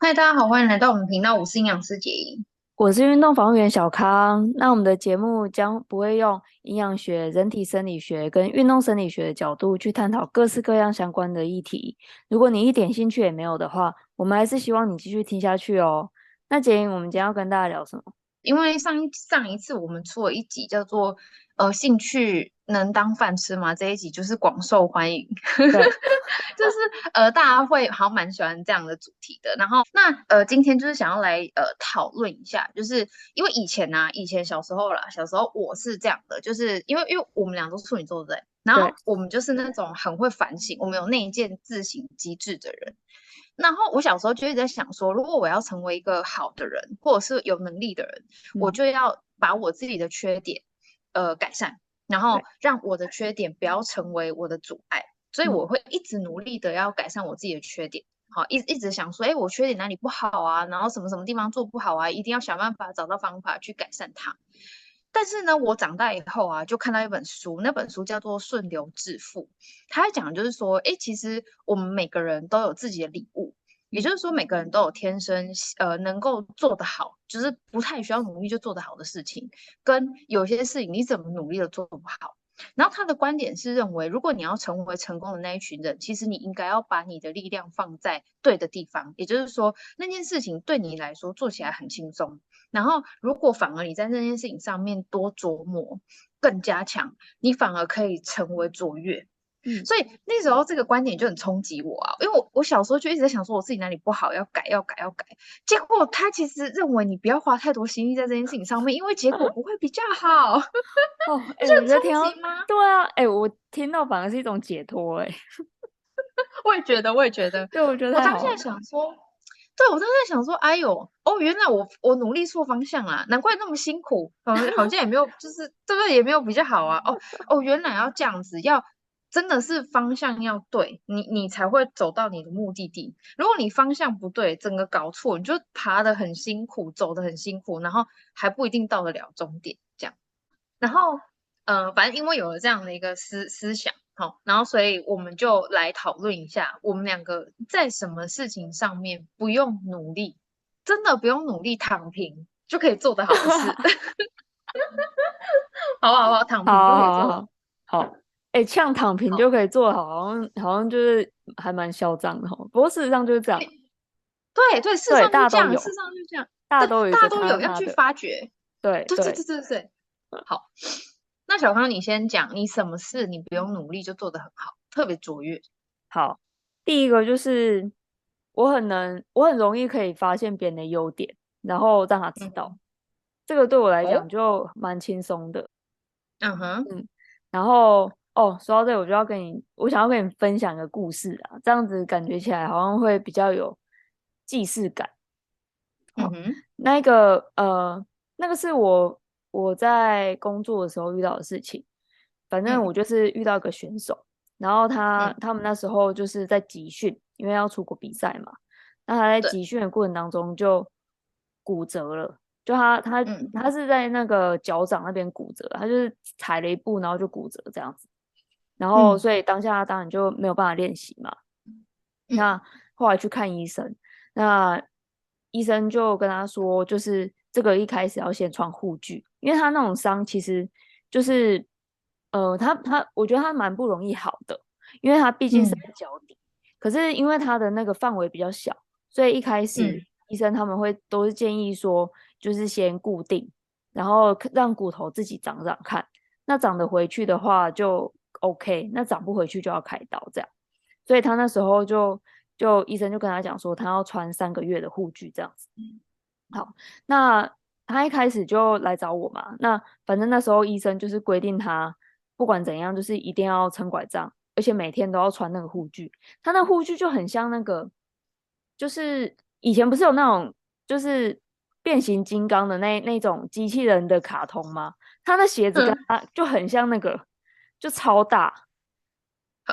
嗨，大家好，欢迎来到我们频道，我是营养师杰英，我是运动防护员小康。那我们的节目将不会用营养学、人体生理学跟运动生理学的角度去探讨各式各样相关的议题。如果你一点兴趣也没有的话，我们还是希望你继续听下去哦。那杰英，我们今天要跟大家聊什么？因为上一上一次我们出了一集叫做呃兴趣能当饭吃吗？这一集就是广受欢迎，对 就是呃大家会好像蛮喜欢这样的主题的。然后那呃今天就是想要来呃讨论一下，就是因为以前呢、啊，以前小时候啦，小时候我是这样的，就是因为因为我们俩都是处女座对，然后我们就是那种很会反省，我们有内建自省机制的人。然后我小时候就一直在想说，如果我要成为一个好的人，或者是有能力的人，嗯、我就要把我自己的缺点，呃，改善，然后让我的缺点不要成为我的阻碍。所以我会一直努力的要改善我自己的缺点，好，一一直想说，哎，我缺点哪里不好啊？然后什么什么地方做不好啊？一定要想办法找到方法去改善它。但是呢，我长大以后啊，就看到一本书，那本书叫做《顺流致富》，他讲就是说，哎，其实我们每个人都有自己的礼物，也就是说，每个人都有天生呃能够做得好，就是不太需要努力就做得好的事情，跟有些事情你怎么努力都做不好。然后他的观点是认为，如果你要成为成功的那一群人，其实你应该要把你的力量放在对的地方，也就是说，那件事情对你来说做起来很轻松。然后，如果反而你在那件事情上面多琢磨、更加强，你反而可以成为卓越。嗯，所以那时候这个观点就很冲击我啊，因为我我小时候就一直在想说我自己哪里不好，要改，要改，要改。结果他其实认为你不要花太多心力在这件事情上面，因为结果不会比较好。哦，哎、欸，你在听吗？对啊，哎、欸，我听到反而是一种解脱、欸。哎，我也觉得，我也觉得，对，我觉得我当时在想说。对，我当时在想说，哎呦，哦，原来我我努力错方向啊，难怪那么辛苦，好像也没有，就是对不对？也没有比较好啊。哦哦，原来要这样子，要真的是方向要对，你你才会走到你的目的地。如果你方向不对，整个搞错，你就爬得很辛苦，走得很辛苦，然后还不一定到得了终点。这样，然后嗯、呃，反正因为有了这样的一个思思想。好，然后所以我们就来讨论一下，我们两个在什么事情上面不用努力，真的不用努力，躺平就可以做得好的事。好不好？好 好，躺平就可以做好。好，哎，像躺平就可以做好，好像好像就是还蛮嚣张的哈。不过事实上就是这样。对对，事实上就这样，事实上就这样，大家都有，大家都有要去发掘。对对对对对对，好。那小康，你先讲，你什么事你不用努力就做得很好，特别卓越。好，第一个就是我很能，我很容易可以发现别人的优点，然后让他知道，嗯、这个对我来讲就蛮轻松的。嗯哼，嗯，然后哦，说到这，我就要跟你，我想要跟你分享一个故事啊，这样子感觉起来好像会比较有既视感。嗯哼，那个呃，那个是我。我在工作的时候遇到的事情，反正我就是遇到一个选手，嗯、然后他、嗯、他们那时候就是在集训，因为要出国比赛嘛。那他在集训的过程当中就骨折了，就他他、嗯、他是在那个脚掌那边骨折，他就是踩了一步，然后就骨折这样子。然后所以当下他当然就没有办法练习嘛。嗯、那后来去看医生，那医生就跟他说，就是。这个一开始要先穿护具，因为他那种伤其实就是，呃，他他我觉得他蛮不容易好的，因为他毕竟是在脚底，嗯、可是因为他的那个范围比较小，所以一开始医生他们会都是建议说，就是先固定，然后让骨头自己长长看，那长得回去的话就 OK，那长不回去就要开刀这样，所以他那时候就就医生就跟他讲说，他要穿三个月的护具这样子。好，那他一开始就来找我嘛。那反正那时候医生就是规定他不管怎样，就是一定要撑拐杖，而且每天都要穿那个护具。他那护具就很像那个，就是以前不是有那种就是变形金刚的那那种机器人的卡通吗？他的鞋子跟他就很像那个，嗯、就超大，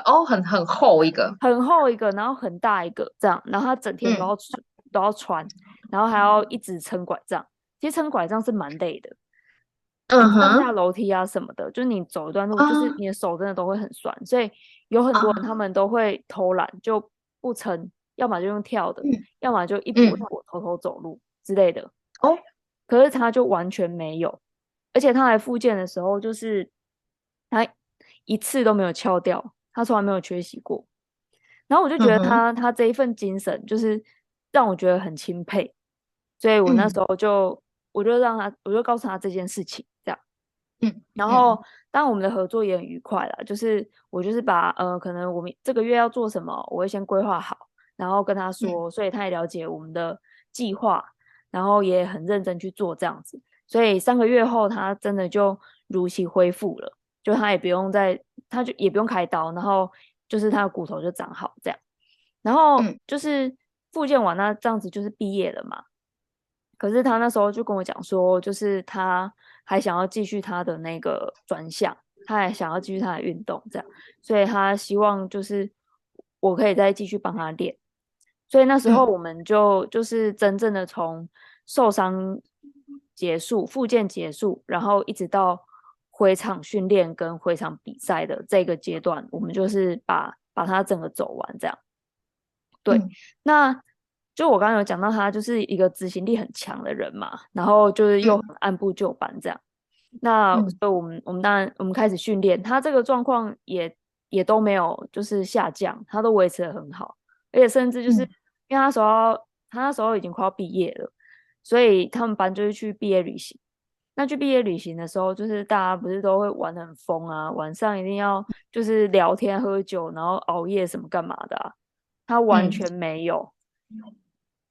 哦，很很厚一个，很厚一个，然后很大一个这样，然后他整天都要、嗯、都要穿。然后还要一直撑拐杖，其实撑拐杖是蛮累的，嗯哼，上下楼梯啊什么的，就是你走一段路，就是你的手真的都会很酸，uh 所以有很多人他们都会偷懒，就不撑，要么就用跳的，嗯、要么就一跛一跛偷偷走路之类的。哦，可是他就完全没有，而且他来复健的时候，就是他一次都没有翘掉，他从来没有缺席过。然后我就觉得他、嗯、他这一份精神，就是让我觉得很钦佩，所以我那时候就、嗯、我就让他，我就告诉他这件事情，这样，嗯，然后。当然我们的合作也很愉快了，就是我就是把呃可能我们这个月要做什么，我会先规划好，然后跟他说，嗯、所以他也了解我们的计划。然后也很认真去做这样子，所以三个月后他真的就如期恢复了，就他也不用再，他就也不用开刀，然后就是他的骨头就长好这样，然后就是复健完那这样子就是毕业了嘛。可是他那时候就跟我讲说，就是他还想要继续他的那个专项，他还想要继续他的运动这样，所以他希望就是我可以再继续帮他练。所以那时候我们就、嗯、就是真正的从受伤结束、复健结束，然后一直到回场训练跟回场比赛的这个阶段，我们就是把把它整个走完这样。对，嗯、那就我刚刚有讲到他就是一个执行力很强的人嘛，然后就是又很按部就班这样。嗯、那所以我们我们当然我们开始训练，他这个状况也也都没有就是下降，他都维持的很好。而且甚至就是，因为他那时候、嗯、他那时候已经快要毕业了，所以他们班就是去毕业旅行。那去毕业旅行的时候，就是大家不是都会玩得很疯啊，晚上一定要就是聊天喝酒，然后熬夜什么干嘛的啊。他完全没有，嗯、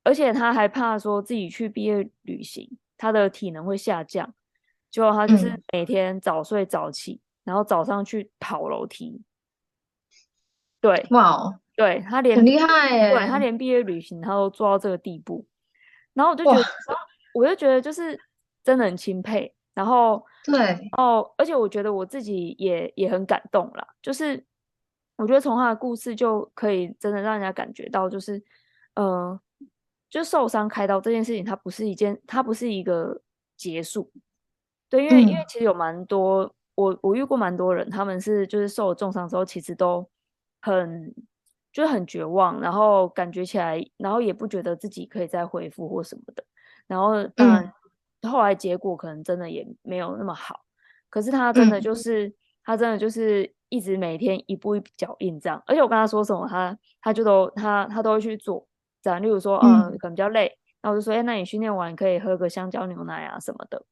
而且他还怕说自己去毕业旅行，他的体能会下降，就他就是每天早睡早起，然后早上去跑楼梯。对，哇哦。对他连很厉害耶，对他连毕业旅行他都做到这个地步，然后我就觉得，我就觉得就是真的很钦佩。然后对，哦，而且我觉得我自己也也很感动啦，就是我觉得从他的故事就可以真的让人家感觉到，就是呃，就受伤开刀这件事情，它不是一件，它不是一个结束。对，因为、嗯、因为其实有蛮多我我遇过蛮多人，他们是就是受了重伤之后，其实都很。就很绝望，然后感觉起来，然后也不觉得自己可以再恢复或什么的，然后当然、嗯、后来结果可能真的也没有那么好。可是他真的就是，嗯、他真的就是一直每天一步一脚印这样，而且我跟他说什么，他他就都他他都会去做这样。例如说，嗯，可能比较累，那我就说，哎，那你训练完可以喝个香蕉牛奶啊什么的，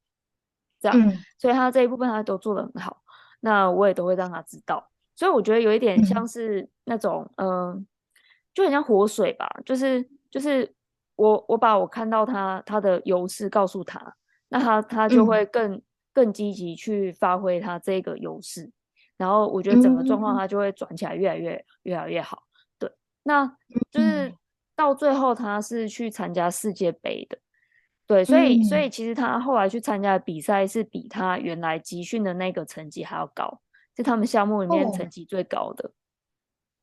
这样。嗯、所以他这一部分他都做的很好，那我也都会让他知道。所以我觉得有一点像是那种，嗯、呃，就很像活水吧，就是就是我我把我看到他他的优势告诉他，那他他就会更、嗯、更积极去发挥他这个优势，然后我觉得整个状况他就会转起来越来越、嗯、越来越好。对，那就是到最后他是去参加世界杯的，对，所以、嗯、所以其实他后来去参加的比赛是比他原来集训的那个成绩还要高。是他们项目里面成绩最高的，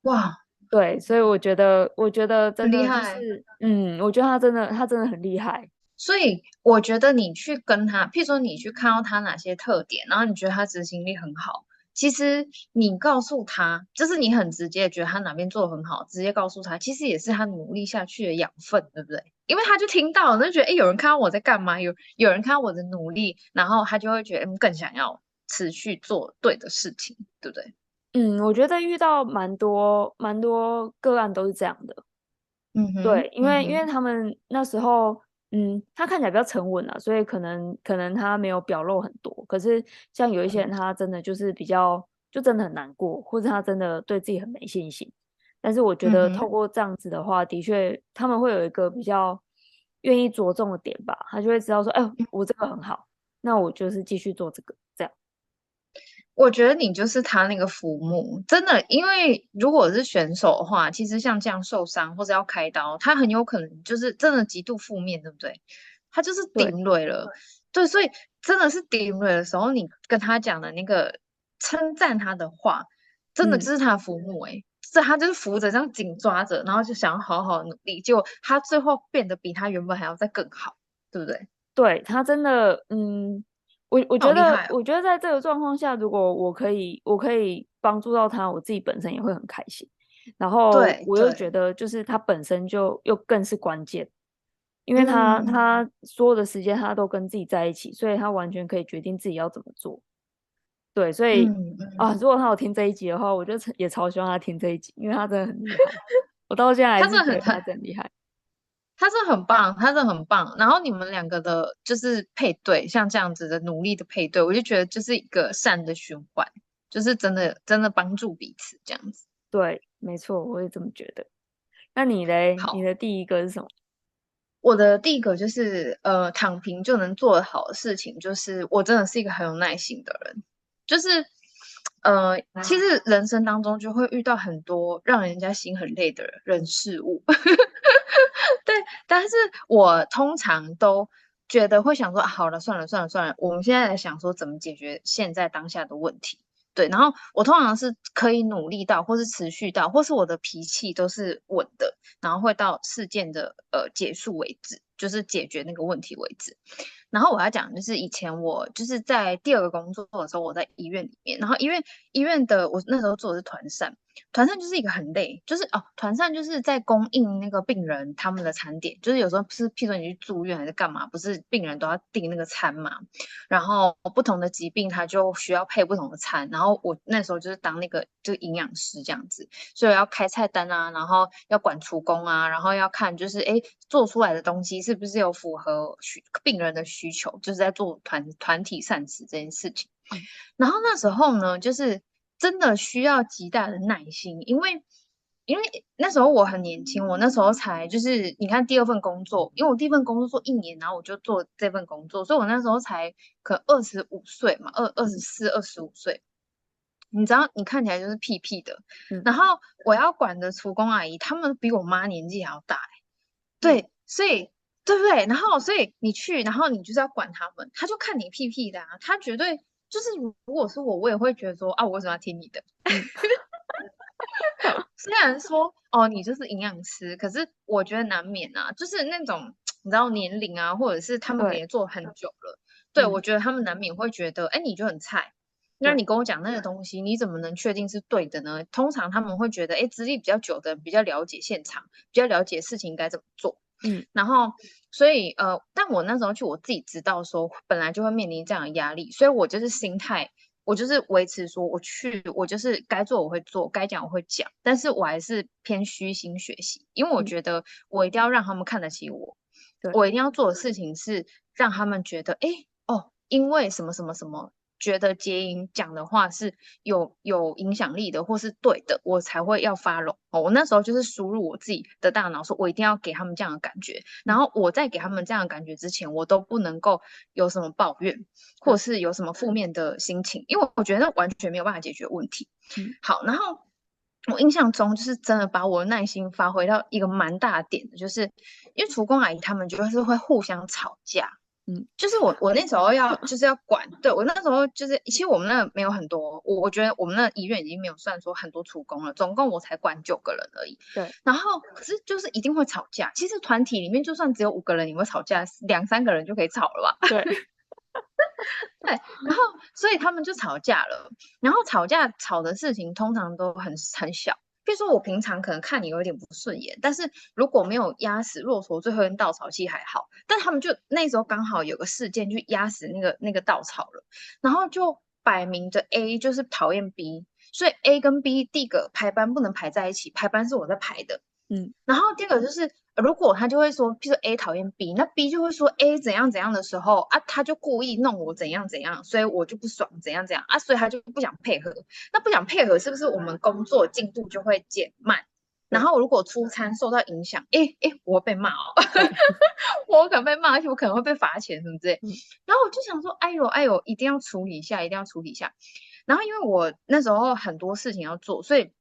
哇，对，所以我觉得，我觉得真的就是，厉害。嗯，我觉得他真的，他真的很厉害。所以我觉得你去跟他，譬如说你去看到他哪些特点，然后你觉得他执行力很好，其实你告诉他，就是你很直接觉得他哪边做的很好，直接告诉他，其实也是他努力下去的养分，对不对？因为他就听到，就觉得，哎，有人看到我在干嘛，有有人看到我的努力，然后他就会觉得，嗯，更想要。持续做对的事情，对不对？嗯，我觉得遇到蛮多蛮多个案都是这样的。嗯哼，对，因为、嗯、因为他们那时候，嗯，他看起来比较沉稳啊，所以可能可能他没有表露很多。可是像有一些人，他真的就是比较，嗯、就真的很难过，或者他真的对自己很没信心。但是我觉得透过这样子的话，嗯、的确他们会有一个比较愿意着重的点吧，他就会知道说，哎，我这个很好，那我就是继续做这个。我觉得你就是他那个浮木，真的，因为如果是选手的话，其实像这样受伤或者要开刀，他很有可能就是真的极度负面，对不对？他就是顶累了，对，对，所以真的是顶累的时候，你跟他讲的那个称赞他的话，真的就是他浮木，哎、嗯，是他就是扶着这样紧抓着，然后就想要好好努力，结果他最后变得比他原本还要再更好，对不对？对，他真的，嗯。我我觉得，哦、我觉得在这个状况下，如果我可以，我可以帮助到他，我自己本身也会很开心。然后我又觉得就是他本身就又更是关键，因为他、嗯、他所有的时间他都跟自己在一起，所以他完全可以决定自己要怎么做。对，所以、嗯、啊，如果他有听这一集的话，我就也超希望他听这一集，因为他真的很厉害。我到现在还是觉得他真厉害。他是很棒，他是很棒。然后你们两个的就是配对，像这样子的努力的配对，我就觉得就是一个善的循环，就是真的真的帮助彼此这样子。对，没错，我也这么觉得。那你嘞？你的第一个是什么？我的第一个就是呃，躺平就能做得好的事情，就是我真的是一个很有耐心的人。就是呃，其实人生当中就会遇到很多让人家心很累的人事物。对，但是我通常都觉得会想说，好了，算了，算了，算了，我们现在来想说怎么解决现在当下的问题。对，然后我通常是可以努力到，或是持续到，或是我的脾气都是稳的，然后会到事件的呃结束为止，就是解决那个问题为止。然后我要讲，就是以前我就是在第二个工作的时候，我在医院里面，然后因为医院的我那时候做的是团膳，团膳就是一个很累，就是哦，团膳就是在供应那个病人他们的餐点，就是有时候是，譬如说你去住院还是干嘛，不是病人都要订那个餐嘛，然后不同的疾病他就需要配不同的餐，然后我那时候就是当那个就营养师这样子，所以要开菜单啊，然后要管厨工啊，然后要看就是哎做出来的东西是不是有符合需病人的。需求就是在做团团体膳食这件事情，然后那时候呢，就是真的需要极大的耐心，因为因为那时候我很年轻，我那时候才就是你看第二份工作，因为我第一份工作做一年，然后我就做这份工作，所以我那时候才可二十五岁嘛，二二十四、二十五岁，你知道你看起来就是屁屁的，嗯、然后我要管的厨工阿姨，他们比我妈年纪还要大，对，嗯、所以。对不对？然后，所以你去，然后你就是要管他们，他就看你屁屁的啊，他绝对就是，如果是我，我也会觉得说啊，我为什么要听你的？虽然说哦，你就是营养师，可是我觉得难免啊，就是那种你知道年龄啊，或者是他们也做很久了，对，对我觉得他们难免会觉得，哎，你就很菜，那你跟我讲那个东西，你怎么能确定是对的呢？通常他们会觉得，哎，资历比较久的，比较了解现场，比较了解事情该怎么做。嗯，然后，所以，呃，但我那时候去，我自己知道说，本来就会面临这样的压力，所以我就是心态，我就是维持说，我去，我就是该做我会做，该讲我会讲，但是我还是偏虚心学习，因为我觉得我一定要让他们看得起我，嗯、我一定要做的事情是让他们觉得，哎，哦，因为什么什么什么。觉得结营讲的话是有有影响力的，或是对的，我才会要 follow 哦。我那时候就是输入我自己的大脑，说我一定要给他们这样的感觉。然后我在给他们这样的感觉之前，我都不能够有什么抱怨，或是有什么负面的心情，因为我觉得完全没有办法解决问题。嗯，好，然后我印象中就是真的把我的耐心发挥到一个蛮大点的，就是因为厨工阿姨他们就是会互相吵架。嗯，就是我我那时候要就是要管，对我那时候就是其实我们那没有很多，我我觉得我们那医院已经没有算说很多厨工了，总共我才管九个人而已。对，然后可是就是一定会吵架，其实团体里面就算只有五个人，你会吵架，两三个人就可以吵了吧？对，对，然后所以他们就吵架了，然后吵架吵的事情通常都很很小。比如说我平常可能看你有点不顺眼，但是如果没有压死骆驼最后一根稻草，其实还好。但他们就那时候刚好有个事件去压死那个那个稻草了，然后就摆明着 A 就是讨厌 B，所以 A 跟 B 第一个排班不能排在一起，排班是我在排的。嗯，然后第二个就是。如果他就会说，譬如说 A 讨厌 B，那 B 就会说 A 怎样怎样的时候啊，他就故意弄我怎样怎样，所以我就不爽怎样怎样啊，所以他就不想配合。那不想配合，是不是我们工作进度就会减慢？然后如果出餐受到影响，哎哎，我会被骂哦，我可能被骂，而且我可能会被罚钱什么之类。然后我就想说，哎呦哎呦，一定要处理一下，一定要处理一下。然后因为我那时候很多事情要做，所以。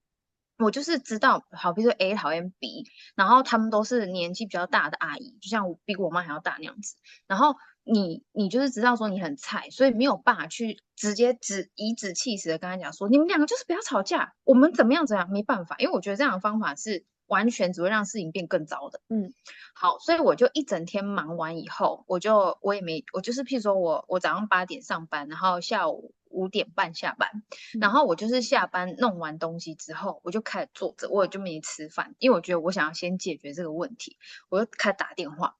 我就是知道，好，比如说 A 讨厌 B，然后他们都是年纪比较大的阿姨，就像我比我妈还要大那样子。然后你你就是知道说你很菜，所以没有办法去直接指以指气使的跟他讲说，你们两个就是不要吵架，我们怎么样怎么样，没办法，因为我觉得这样的方法是完全只会让事情变更糟的。嗯，好，所以我就一整天忙完以后，我就我也没我就是譬如说我我早上八点上班，然后下午五点半下班，嗯、然后我就是下班弄完东西之后，我就开始坐着，我也就没吃饭，因为我觉得我想要先解决这个问题，我就开始打电话，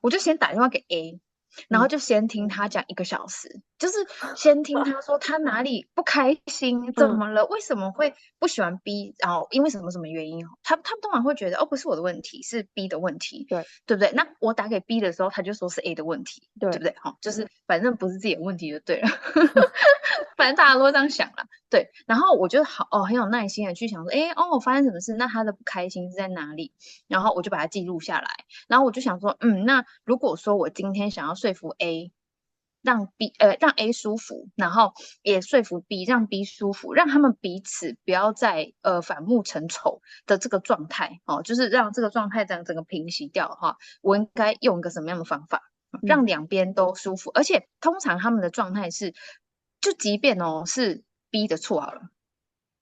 我就先打电话给 A。然后就先听他讲一个小时，嗯、就是先听他说他哪 里不开心，怎么了，嗯、为什么会不喜欢 B，然后因为什么什么原因，他他们通常会觉得哦，不是我的问题，是 B 的问题，对对不对？那我打给 B 的时候，他就说是 A 的问题，对，对不对？好，就是反正不是自己的问题就对了，反正大家都会这样想了。对。然后我就好哦，很有耐心的去想说，哎哦，我发生什么事？那他的不开心是在哪里？然后我就把它记录下来，然后我就想说，嗯，那如果说我今天想要说服 A，让 B 呃让 A 舒服，然后也说服 B，让 B 舒服，让他们彼此不要再呃反目成仇的这个状态哦，就是让这个状态这样整个平息掉哈、哦。我应该用一个什么样的方法，让两边都舒服？嗯、而且通常他们的状态是，就即便哦是 B 的错好了，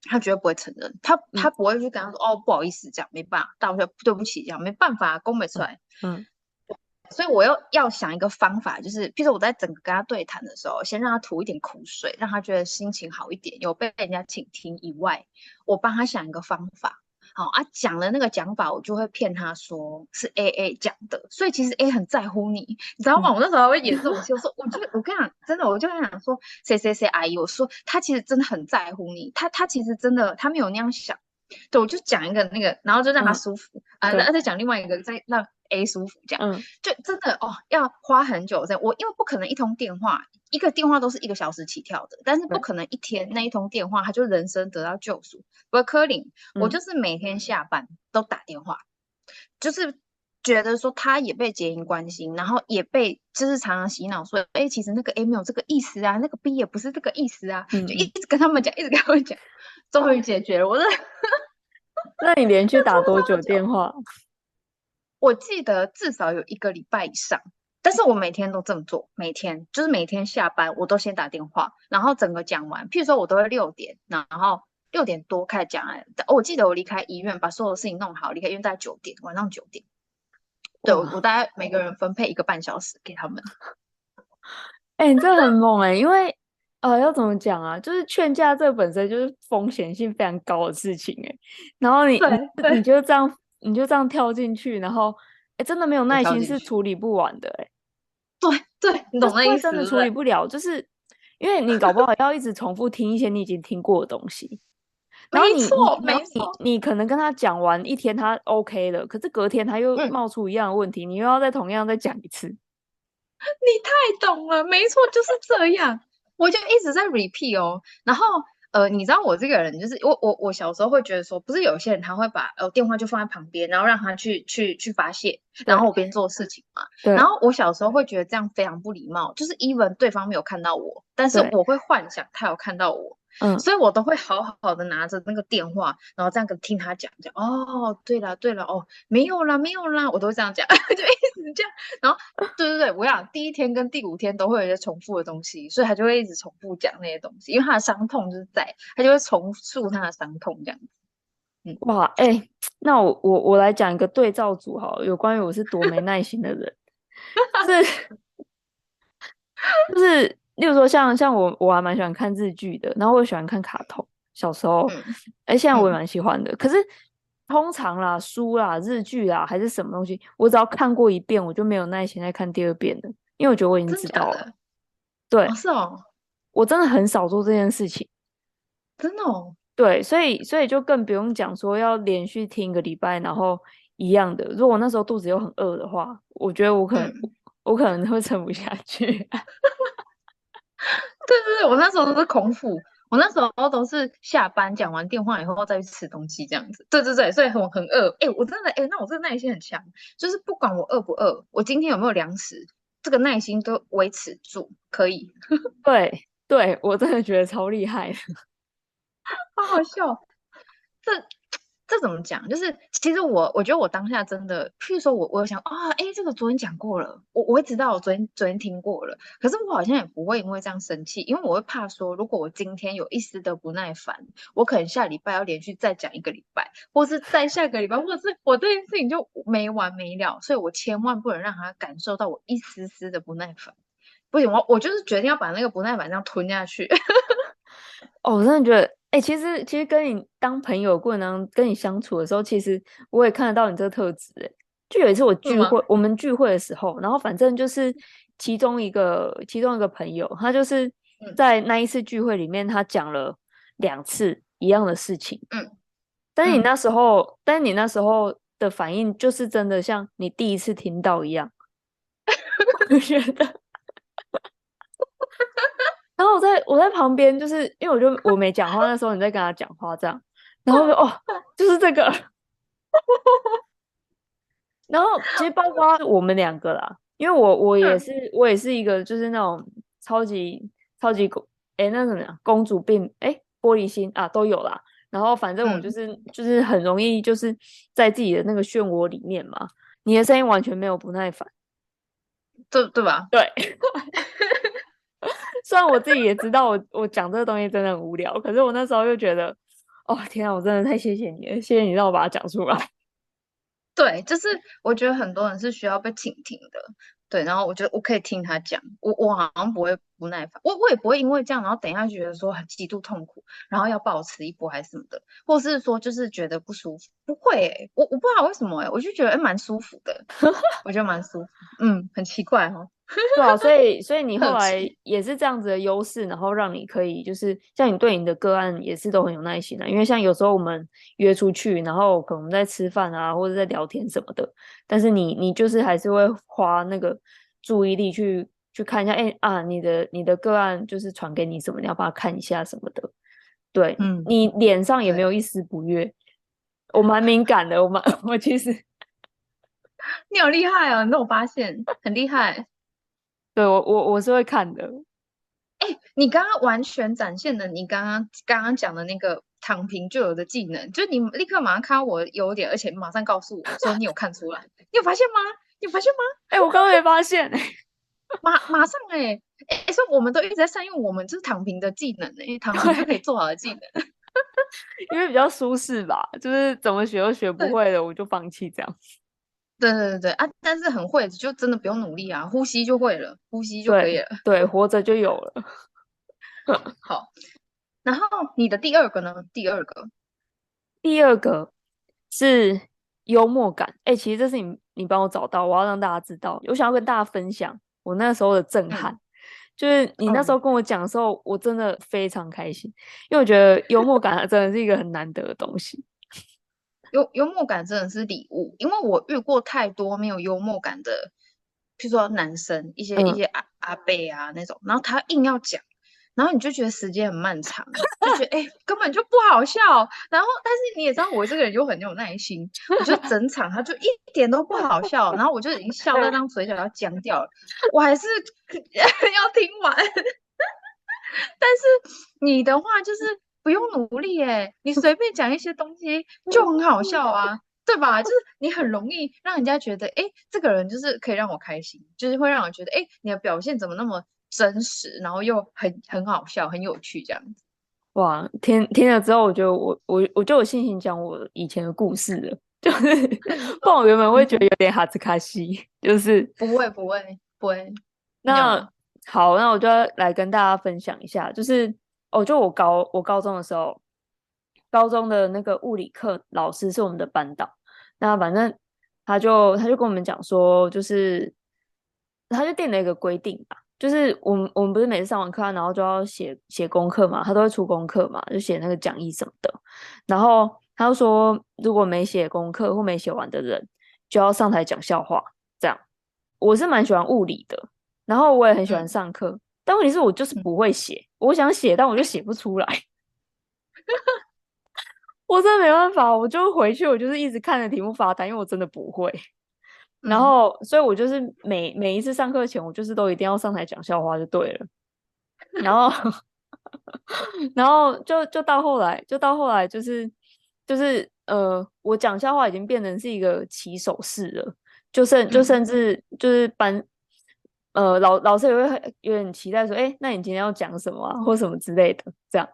他绝对不会承认，他他不会去跟他说、嗯、哦不好意思这样没办法，道歉对不起这样没办法，攻没出来，嗯。嗯所以我又要想一个方法，就是，譬如说我在整个跟他对谈的时候，先让他吐一点苦水，让他觉得心情好一点，有被人家倾听以外，我帮他想一个方法。好啊，讲了那个讲法，我就会骗他说是 A A 讲的，所以其实 A 很在乎你，你知道吗？嗯、我那时候会演这种戏，我说，我就我跟你讲，真的，我就跟你讲说，谁谁谁阿姨，我说他其实真的很在乎你，他他其实真的他没有那样想，对，我就讲一个那个，然后就让他舒服、嗯、啊，然后再讲另外一个，再让。A 舒服这样，嗯，就真的哦，要花很久。这样我因为不可能一通电话，一个电话都是一个小时起跳的，但是不可能一天那一通电话他就人生得到救赎。不过柯林，我就是每天下班都打电话，嗯、就是觉得说他也被杰英关心，然后也被就是常常洗脑说，哎，其实那个 A 没有这个意思啊，那个 B 也不是这个意思啊，嗯、就一直跟他们讲，一直跟他们讲，终于解决了。我的，那你连续打多久电话？我记得至少有一个礼拜以上，但是我每天都这么做，每天就是每天下班我都先打电话，然后整个讲完。譬如说我都会六点，然后六点多开始讲哎，我记得我离开医院把所有的事情弄好，离开医院大概九点，晚上九点。对，我我大概每个人分配一个半小时给他们。哎、欸，你这很猛哎、欸，因为呃要怎么讲啊？就是劝架这本身就是风险性非常高的事情哎、欸，然后你你就这样。你就这样跳进去，然后哎，真的没有耐心是处理不完的哎。对对，你懂那意思？真的处理不了，就是因为你搞不好要一直重复听一些你已经听过的东西。没错，没错。你可能跟他讲完一天，他 OK 了，可是隔天他又冒出一样的问题，你又要再同样再讲一次。你太懂了，没错，就是这样。我就一直在 repeat 哦，然后。呃，你知道我这个人就是我我我小时候会觉得说，不是有些人他会把呃电话就放在旁边，然后让他去去去发泄，然后我边做事情嘛。对。然后我小时候会觉得这样非常不礼貌，就是 even 对方没有看到我，但是我会幻想他有看到我。嗯，所以我都会好好的拿着那个电话，然后这样跟听他讲讲。哦，对了对了，哦，没有啦没有啦，我都会这样讲，就一直这样。然后，对对对，我想第一天跟第五天都会有一些重复的东西，所以他就会一直重复讲那些东西，因为他的伤痛就是在，他就会重述他的伤痛这样子。嗯，哇，哎、欸，那我我我来讲一个对照组哈，有关于我是多没耐心的人，是，就是。例如说像，像像我，我还蛮喜欢看日剧的，然后我也喜欢看卡通。小时候，哎、嗯，现在我也蛮喜欢的。嗯、可是通常啦，书啦、日剧啦，还是什么东西，我只要看过一遍，我就没有耐心再看第二遍了，因为我觉得我已经知道了。对，哦是哦，我真的很少做这件事情。真的哦。对，所以所以就更不用讲说要连续听一个礼拜，然后一样的。如果那时候肚子又很饿的话，我觉得我可能、嗯、我可能会撑不下去。对对对，我那时候都是空腹，我那时候都是下班讲完电话以后再去吃东西这样子。对对对，所以很很饿。哎，我真的哎，那我这个耐心很强，就是不管我饿不饿，我今天有没有粮食，这个耐心都维持住，可以。对对，我真的觉得超厉害的，好好笑。这这怎么讲？就是其实我我觉得我当下真的，譬如说我我想啊，哎，这个昨天讲过了，我我会知道我昨天昨天听过了，可是我好像也不会因为这样生气，因为我会怕说，如果我今天有一丝的不耐烦，我可能下礼拜要连续再讲一个礼拜，或是再下个礼拜，或者是我这件事情就没完没了，所以我千万不能让他感受到我一丝丝的不耐烦，不行，我我就是决定要把那个不耐烦这样吞下去。哦，我真的觉得。哎、欸，其实其实跟你当朋友过程当中，跟你相处的时候，其实我也看得到你这个特质。哎，就有一次我聚会，我们聚会的时候，然后反正就是其中一个其中一个朋友，他就是在那一次聚会里面，他讲了两次一样的事情。嗯，但是你那时候，嗯、但是你那时候的反应，就是真的像你第一次听到一样，我觉得。然后我在我在旁边，就是因为我就我没讲话，那时候你在跟他讲话这样，然后就哦，就是这个，然后其实包括 我们两个啦，因为我我也是我也是一个就是那种超级超级公哎那什么样公主病哎玻璃心啊都有啦，然后反正我就是、嗯、就是很容易就是在自己的那个漩涡里面嘛，你的声音完全没有不耐烦，对对吧？对。虽然我自己也知道我我讲这个东西真的很无聊，可是我那时候又觉得，哦天啊，我真的太谢谢你了，谢谢你让我把它讲出来。对，就是我觉得很多人是需要被倾听的，对，然后我觉得我可以听他讲，我我好像不会不耐烦，我我也不会因为这样，然后等一下觉得说很极度痛苦，然后要保持一波还是什么的，或是说就是觉得不舒服，不会、欸，我我不知道为什么诶、欸，我就觉得诶蛮舒服的，我觉得蛮舒服，嗯，很奇怪哈、哦。对啊，所以所以你后来也是这样子的优势，然后让你可以就是像你对你的个案也是都很有耐心的、啊，因为像有时候我们约出去，然后可能在吃饭啊或者在聊天什么的，但是你你就是还是会花那个注意力去去看一下，哎啊，你的你的个案就是传给你什么，你要把它看一下什么的，对，嗯，你脸上也没有一丝不悦，我蛮敏感的，我蛮 我其实你好厉害哦，你都有发现，很厉害。对我我我是会看的，哎、欸，你刚刚完全展现了你刚刚刚刚讲的那个躺平就有的技能，就你立刻马上看到我的优点，而且马上告诉我说你有看出来，你有发现吗？你有发现吗？哎、欸，我刚刚没发现、欸，马马上哎、欸，哎、欸，所以我们都一直在善用我们就是躺平的技能、欸，哎，躺平就可以做好的技能，因为比较舒适吧，就是怎么学都学不会的，我就放弃这样。对对对对啊！但是很会，就真的不用努力啊，呼吸就会了，呼吸就可以了。对，对活着就有了。好，然后你的第二个呢？第二个，第二个是幽默感。哎，其实这是你你帮我找到，我要让大家知道，我想要跟大家分享我那时候的震撼。嗯、就是你那时候跟我讲的时候，嗯、我真的非常开心，因为我觉得幽默感真的是一个很难得的东西。幽幽默感真的是礼物，因为我遇过太多没有幽默感的，譬如说男生，一些、嗯、一些阿阿伯啊那种，然后他硬要讲，然后你就觉得时间很漫长，就觉得哎、欸、根本就不好笑，然后但是你也知道我这个人就很有耐心，我觉得整场他就一点都不好笑，然后我就已经笑到让嘴角要僵掉了，我还是 要听完，但是你的话就是。不用努力哎，你 随便讲一些东西就很好笑啊，对吧？就是你很容易让人家觉得，哎，这个人就是可以让我开心，就是会让我觉得，哎，你的表现怎么那么真实，然后又很很好笑，很有趣这样子。哇，听听了之后，我觉得我我我就有信心讲我以前的故事了，就是不然我原本会觉得有点哈兹卡西，就是不会不会不会。那好，那我就要来跟大家分享一下，就是。哦，就我高我高中的时候，高中的那个物理课老师是我们的班导。那反正他就他就跟我们讲说，就是他就定了一个规定吧，就是我们我们不是每次上完课，然后就要写写功课嘛，他都会出功课嘛，就写那个讲义什么的。然后他就说，如果没写功课或没写完的人，就要上台讲笑话。这样，我是蛮喜欢物理的，然后我也很喜欢上课。嗯但问题是我就是不会写，嗯、我想写，但我就写不出来。我真的没办法，我就回去，我就是一直看着题目发呆，因为我真的不会。嗯、然后，所以我就是每每一次上课前，我就是都一定要上台讲笑话就对了。然后，然后就就到后来，就到后来，就是就是呃，我讲笑话已经变成是一个起手式了，就甚就甚至就是班，呃，老老师也会有点期待说，哎、欸，那你今天要讲什么啊，或什么之类的，这样。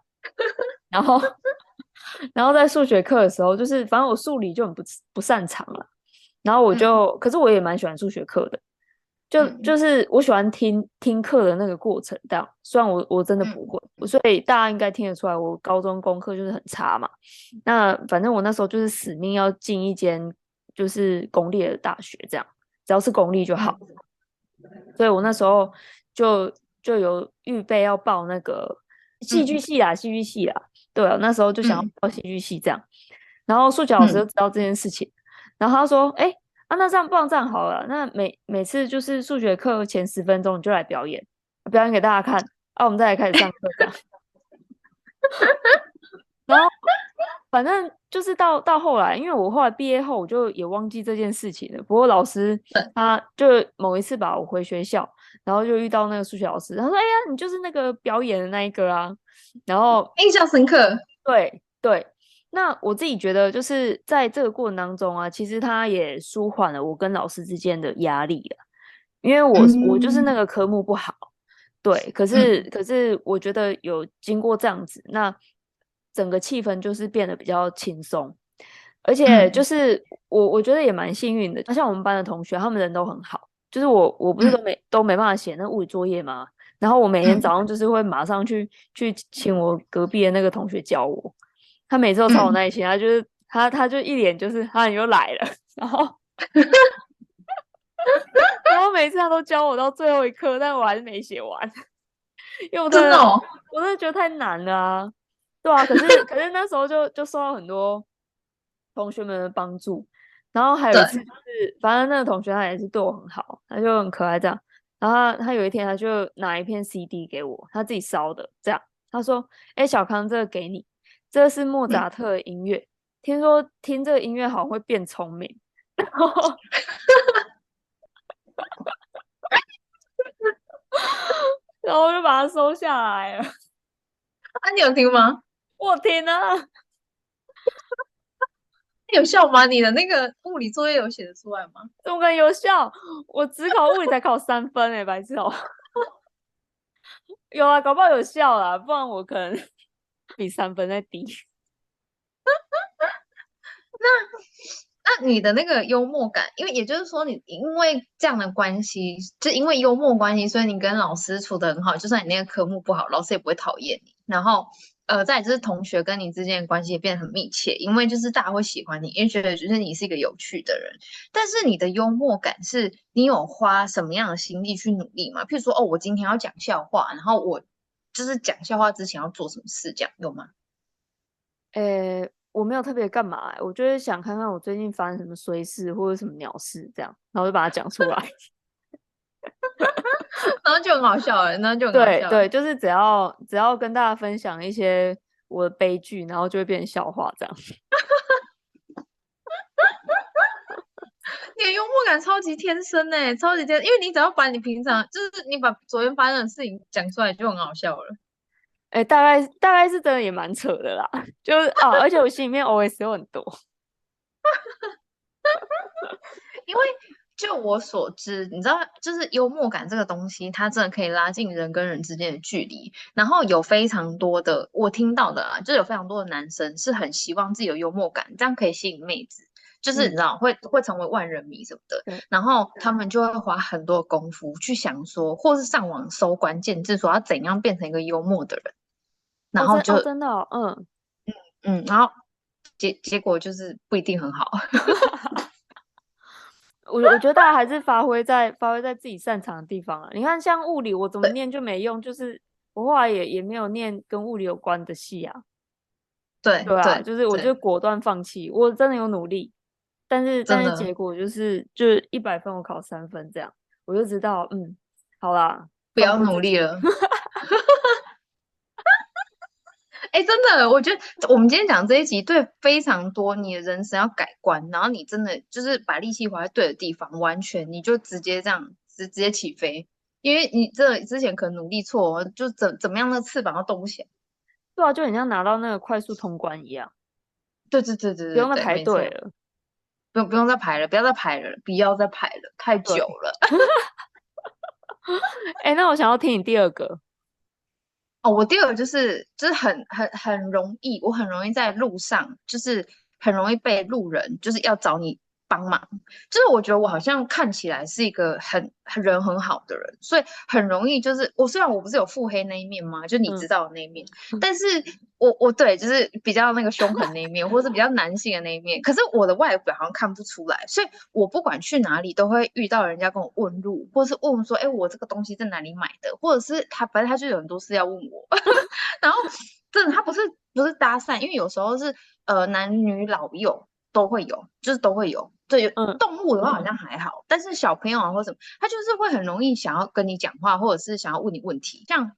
然后，然后在数学课的时候，就是反正我数理就很不不擅长了，然后我就，嗯、可是我也蛮喜欢数学课的。就就是我喜欢听听课的那个过程，这样。虽然我我真的不会，所以大家应该听得出来，我高中功课就是很差嘛。那反正我那时候就是死命要进一间就是公立的大学，这样只要是公立就好。所以我那时候就就有预备要报那个戏剧系啦，戏剧系啦。对啊，那时候就想要报戏剧系这样。然后数学老师就知道这件事情，然后他说：“哎。”啊，那这样不然这样好了，那每每次就是数学课前十分钟你就来表演，表演给大家看，啊，我们再来开始上课这样。然后反正就是到到后来，因为我后来毕业后我就也忘记这件事情了。不过老师他就某一次把我回学校，然后就遇到那个数学老师，他说：“哎呀，你就是那个表演的那一个啊。”然后印象深刻，对对。那我自己觉得，就是在这个过程当中啊，其实他也舒缓了我跟老师之间的压力了，因为我、嗯、我就是那个科目不好，对，可是、嗯、可是我觉得有经过这样子，那整个气氛就是变得比较轻松，而且就是、嗯、我我觉得也蛮幸运的，那像我们班的同学，他们人都很好，就是我我不是都没、嗯、都没办法写那物理作业吗？然后我每天早上就是会马上去、嗯、去请我隔壁的那个同学教我。他每次都超有耐心，嗯、他就是他，他就一脸就是他又来了，然后，然后每次他都教我到最后一刻，但我还是没写完，因为我真的，真的哦、我真的觉得太难了啊，对啊，可是可是那时候就就受到很多同学们的帮助，然后还有一次就是，反正那个同学他也是对我很好，他就很可爱这样，然后他，他有一天他就拿一片 CD 给我，他自己烧的这样，他说：“哎，小康，这个给你。”这是莫扎特的音乐，嗯、听说听这个音乐好像会变聪明，然后，然后我就把它收下来了。啊，你有听吗？我天啊，有效吗？你的那个物理作业有写得出来吗？怎么可能有效？我只考物理才考三分哎，白痴哦。有啊，搞不好有效啦，不然我可能。比三分再低，那那你的那个幽默感，因为也就是说，你因为这样的关系，就因为幽默关系，所以你跟老师处的很好。就算你那个科目不好，老师也不会讨厌你。然后，呃，再就是同学跟你之间的关系也变得很密切，因为就是大家会喜欢你，因为觉得就是你是一个有趣的人。但是你的幽默感是你有花什么样的心力去努力吗？譬如说，哦，我今天要讲笑话，然后我。就是讲笑话之前要做什么事，这样有吗？呃、我没有特别干嘛、我就是想看看我最近发生什么衰事或者什么鸟事，这样，然后就把它讲出来，然后就很好笑哎，然后就很好笑对对，就是只要只要跟大家分享一些我的悲剧，然后就会变成笑话这样。你的幽默感超级天生呢、欸，超级天生，因为你只要把你平常就是你把昨天发生的事情讲出来，就很好笑了。哎、欸，大概大概是真的也蛮扯的啦，就是啊，而且我心里面 OS 有很多。因为就我所知，你知道，就是幽默感这个东西，它真的可以拉近人跟人之间的距离。然后有非常多的我听到的啊，就有非常多的男生是很希望自己有幽默感，这样可以吸引妹子。就是你知道、嗯、会会成为万人迷什么的，嗯、然后他们就会花很多功夫去想说，或是上网搜关键字，说要怎样变成一个幽默的人，然后就、哦、真的、哦，嗯嗯嗯，然后结结果就是不一定很好。我我觉得大家还是发挥在发挥在自己擅长的地方啊。你看，像物理，我怎么念就没用，就是我后来也也没有念跟物理有关的系啊。对对啊，就是我就果断放弃，我真的有努力。但是但是结果就是就是一百分我考三分这样，我就知道嗯，好啦，不要努力了。哎、欸，真的，我觉得我们今天讲这一集对非常多，你的人生要改观，然后你真的就是把力气花在对的地方，完全你就直接这样直直接起飞，因为你这之前可能努力错，就怎怎么样的翅膀都动不起来。对啊，就很像拿到那个快速通关一样。对对对对对，不用再排队了，不用不用再排了，不要再排了，不要再排了，太久了。哎、欸，那我想要听你第二个。哦，我第二个就是就是很很很容易，我很容易在路上，就是很容易被路人就是要找你。帮忙，就是我觉得我好像看起来是一个很很人很好的人，所以很容易就是我虽然我不是有腹黑那一面吗？就你知道的那一面，嗯、但是我我对就是比较那个凶狠那一面，或是比较男性的那一面，可是我的外表好像看不出来，所以我不管去哪里都会遇到人家跟我问路，或是问说，哎，我这个东西在哪里买的，或者是他反正他就有很多事要问我，然后真的他不是不是搭讪，因为有时候是呃男女老幼都会有，就是都会有。对，动物的话好像还好，嗯、但是小朋友啊或什么，他就是会很容易想要跟你讲话，或者是想要问你问题。像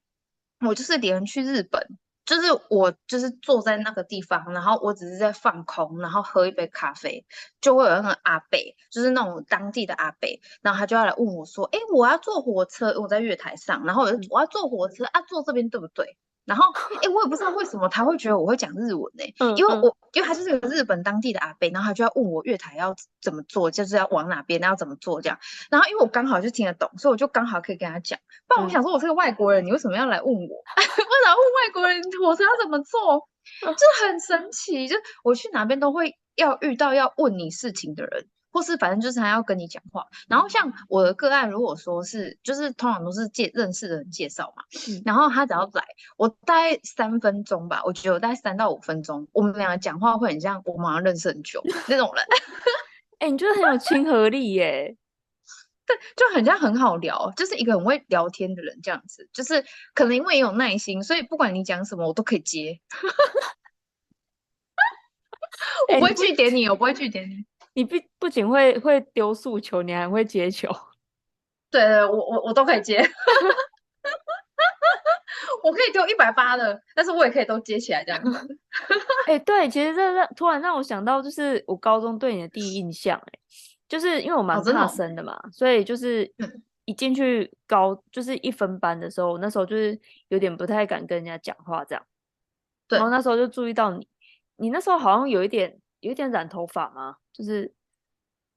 我就是连去日本，就是我就是坐在那个地方，然后我只是在放空，然后喝一杯咖啡，就会有那个阿北，就是那种当地的阿北，然后他就要来问我说：“哎，我要坐火车，我在月台上，然后我我要坐火车啊，坐这边对不对？”然后，哎，我也不知道为什么他会觉得我会讲日文呢？嗯、因为我因为他就是个日本当地的阿伯，然后他就要问我月台要怎么做，就是要往哪边，要怎么做这样。然后因为我刚好就听得懂，所以我就刚好可以跟他讲。不然我想说，我是个外国人，你为什么要来问我？为什么要问外国人火车要怎么做？就很神奇，就我去哪边都会要遇到要问你事情的人。或是反正就是他要跟你讲话，然后像我的个案，如果说是就是通常都是介认识的人介绍嘛，嗯、然后他只要来，我大概三分钟吧，我觉得我大概三到五分钟，我们两个讲话会很像我们好像认识很久 那种人。哎、欸，你觉得很有亲和力耶？对，就很像很好聊，就是一个很会聊天的人这样子，就是可能因为也有耐心，所以不管你讲什么，我都可以接。我不会去点你，欸、你我不会去点你。你不不仅会会丢速球，你还会接球。对对，我我我都可以接。我可以丢一百八的，但是我也可以都接起来这样子。哎、欸，对，其实这让突然让我想到，就是我高中对你的第一印象，哎，就是因为我蛮怕生的嘛，哦、所以就是一进去高就是一分班的时候，那时候就是有点不太敢跟人家讲话这样。对。然后那时候就注意到你，你那时候好像有一点。有一点染头发吗？就是，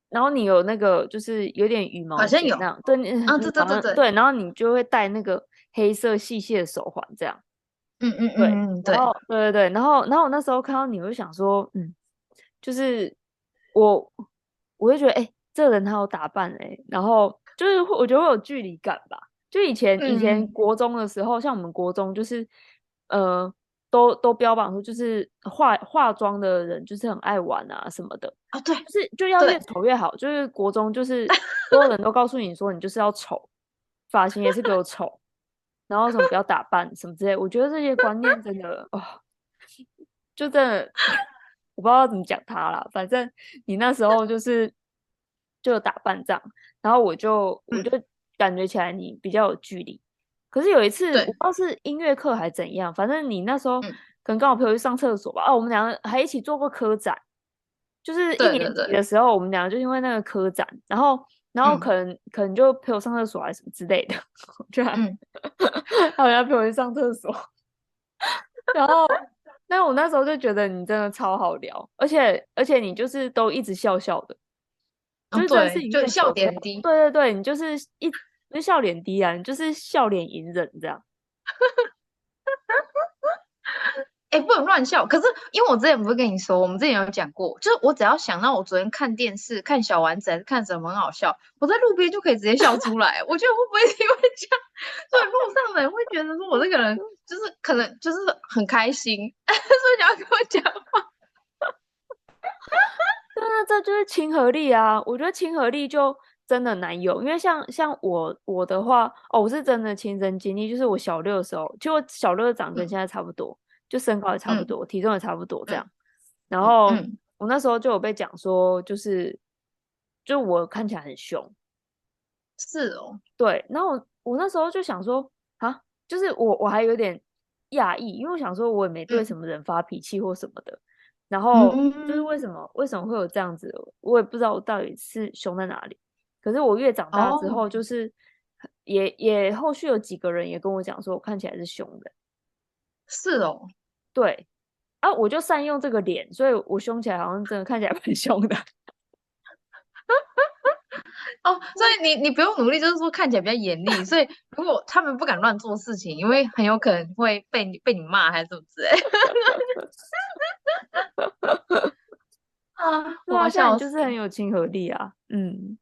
然后你有那个，就是有点羽毛，好像有那样。对，啊，对对对对，对，然后你就会戴那个黑色细细的手环，这样。嗯嗯嗯，对，然后对对对，然后然后我那时候看到你，我就想说，嗯，就是我，我就觉得，哎，这个人他有打扮哎，然后就是我觉得会有距离感吧。就以前以前国中的时候，像我们国中就是，呃。都都标榜说，就是化化妆的人就是很爱玩啊什么的啊，对，就是就要越丑越好，就是国中就是所有人都告诉你说，你就是要丑，发型也是给我丑，然后什么不要打扮什么之类，我觉得这些观念真的哦，就真的我不知道怎么讲他啦，反正你那时候就是就打扮这样，然后我就我就感觉起来你比较有距离。可是有一次，我不知道是音乐课还是怎样，反正你那时候可能刚好陪我去上厕所吧。哦、嗯啊，我们两个还一起做过科展，就是一年级的时候，我们两个就因为那个科展，然后然后可能、嗯、可能就陪我上厕所还是什么之类的，就还、嗯、他好像陪我去上厕所。然后，那我那时候就觉得你真的超好聊，而且而且你就是都一直笑笑的，哦、对，就笑点低。对对对，你就是一。就笑脸低啊，你就是笑脸隐忍这样。哎、欸，不能乱笑。可是因为我之前不是跟你说，我们之前有讲过，就是我只要想到我昨天看电视看小丸子还是看什么很好笑，我在路边就可以直接笑出来。我觉得会不会因为这样，所以路上的人会觉得说我这个人就是可能就是很开心，所以你要跟我讲话。那这就是亲和力啊！我觉得亲和力就。真的难有，因为像像我我的话，哦，我是真的亲身经历，就是我小六的时候，就我小六的长跟现在差不多，嗯、就身高也差不多，嗯、体重也差不多这样。嗯、然后、嗯、我那时候就有被讲说，就是就我看起来很凶。是哦，对。然后我我那时候就想说，啊，就是我我还有点讶异，因为我想说我也没对什么人发脾气或什么的。嗯、然后就是为什么为什么会有这样子，我也不知道我到底是凶在哪里。可是我越长大之后，就是也、oh. 也，也后续有几个人也跟我讲说，我看起来是凶的。是哦，对。啊，我就善用这个脸，所以我凶起来好像真的看起来蛮凶的。哦，所以你你不用努力，就是说看起来比较严厉。所以如果他们不敢乱做事情，因为很有可能会被你被你骂还是什么之类。啊，我好像就是很有亲和力啊。嗯，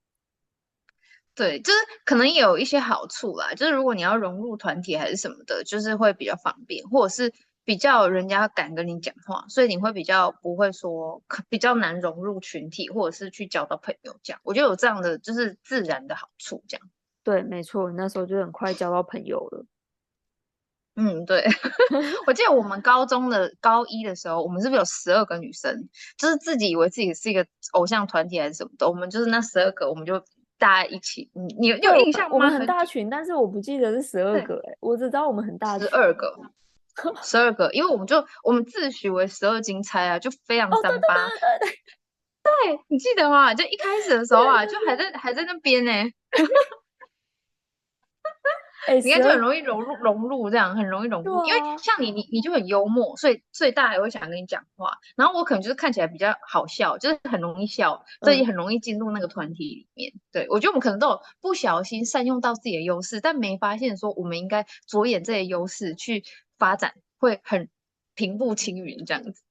对，就是可能也有一些好处啦。就是如果你要融入团体还是什么的，就是会比较方便，或者是。比较人家敢跟你讲话，所以你会比较不会说 比较难融入群体，或者是去交到朋友这样。我觉得有这样的就是自然的好处这样。对，没错，那时候就很快交到朋友了。嗯，对。我记得我们高中的高一的时候，我们是不是有十二个女生？就是自己以为自己是一个偶像团体还是什么的，我们就是那十二个，我们就大家一起。你你有印象吗？我们很大群，但是我不记得是十二个哎、欸，我只知道我们很大群。十二个。十二个，因为我们就我们自诩为十二金钗啊，就非常三八。哦、对，对，对，对，对，你记得吗？就一开始的时候啊，就还在还在那边呢、欸。欸、应该就很容易融入融入这样，很容易融入。啊、因为像你，你你就很幽默，所以所以大家也会想跟你讲话。然后我可能就是看起来比较好笑，就是很容易笑，所以也很容易进入那个团体里面。嗯、对，我觉得我们可能都有不小心善用到自己的优势，但没发现说我们应该着眼这些优势去。发展会很平步青云这样子，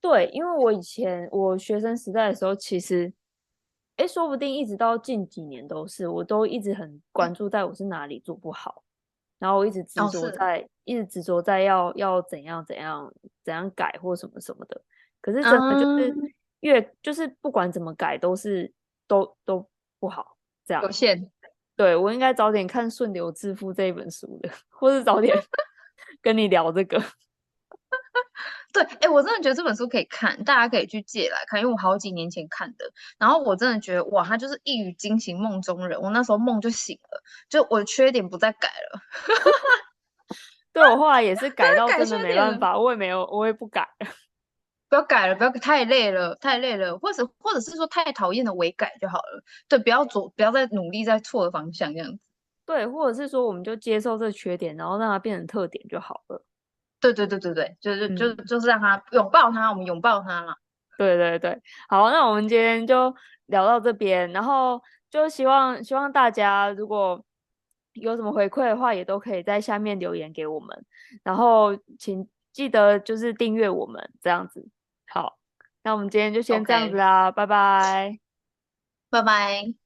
对，因为我以前我学生时代的时候，其实，哎，说不定一直到近几年都是，我都一直很关注在我是哪里做不好，然后我一直执着在，哦、一直执着在要要怎样怎样怎样改或什么什么的，可是真的就是越、嗯、就是不管怎么改都是都都不好，这样有限。对，我应该早点看《顺流致富》这一本书的，或是早点。跟你聊这个，对，哎、欸，我真的觉得这本书可以看，大家可以去借来看，因为我好几年前看的，然后我真的觉得哇，他就是一语惊醒梦中人，我那时候梦就醒了，就我的缺点不再改了。对，我后来也是改到真的没办法，我也没有，我也不改，不要改了，不要太累了，太累了，或者或者是说太讨厌的微改就好了，对，不要左，不要再努力在错的方向这样子。对，或者是说，我们就接受这缺点，然后让它变成特点就好了。对对对对对，就是、嗯、就就是让他拥抱他，我们拥抱他了。对对对，好，那我们今天就聊到这边，然后就希望希望大家如果有什么回馈的话，也都可以在下面留言给我们，然后请记得就是订阅我们这样子。好，那我们今天就先这样子啦，拜拜，拜拜。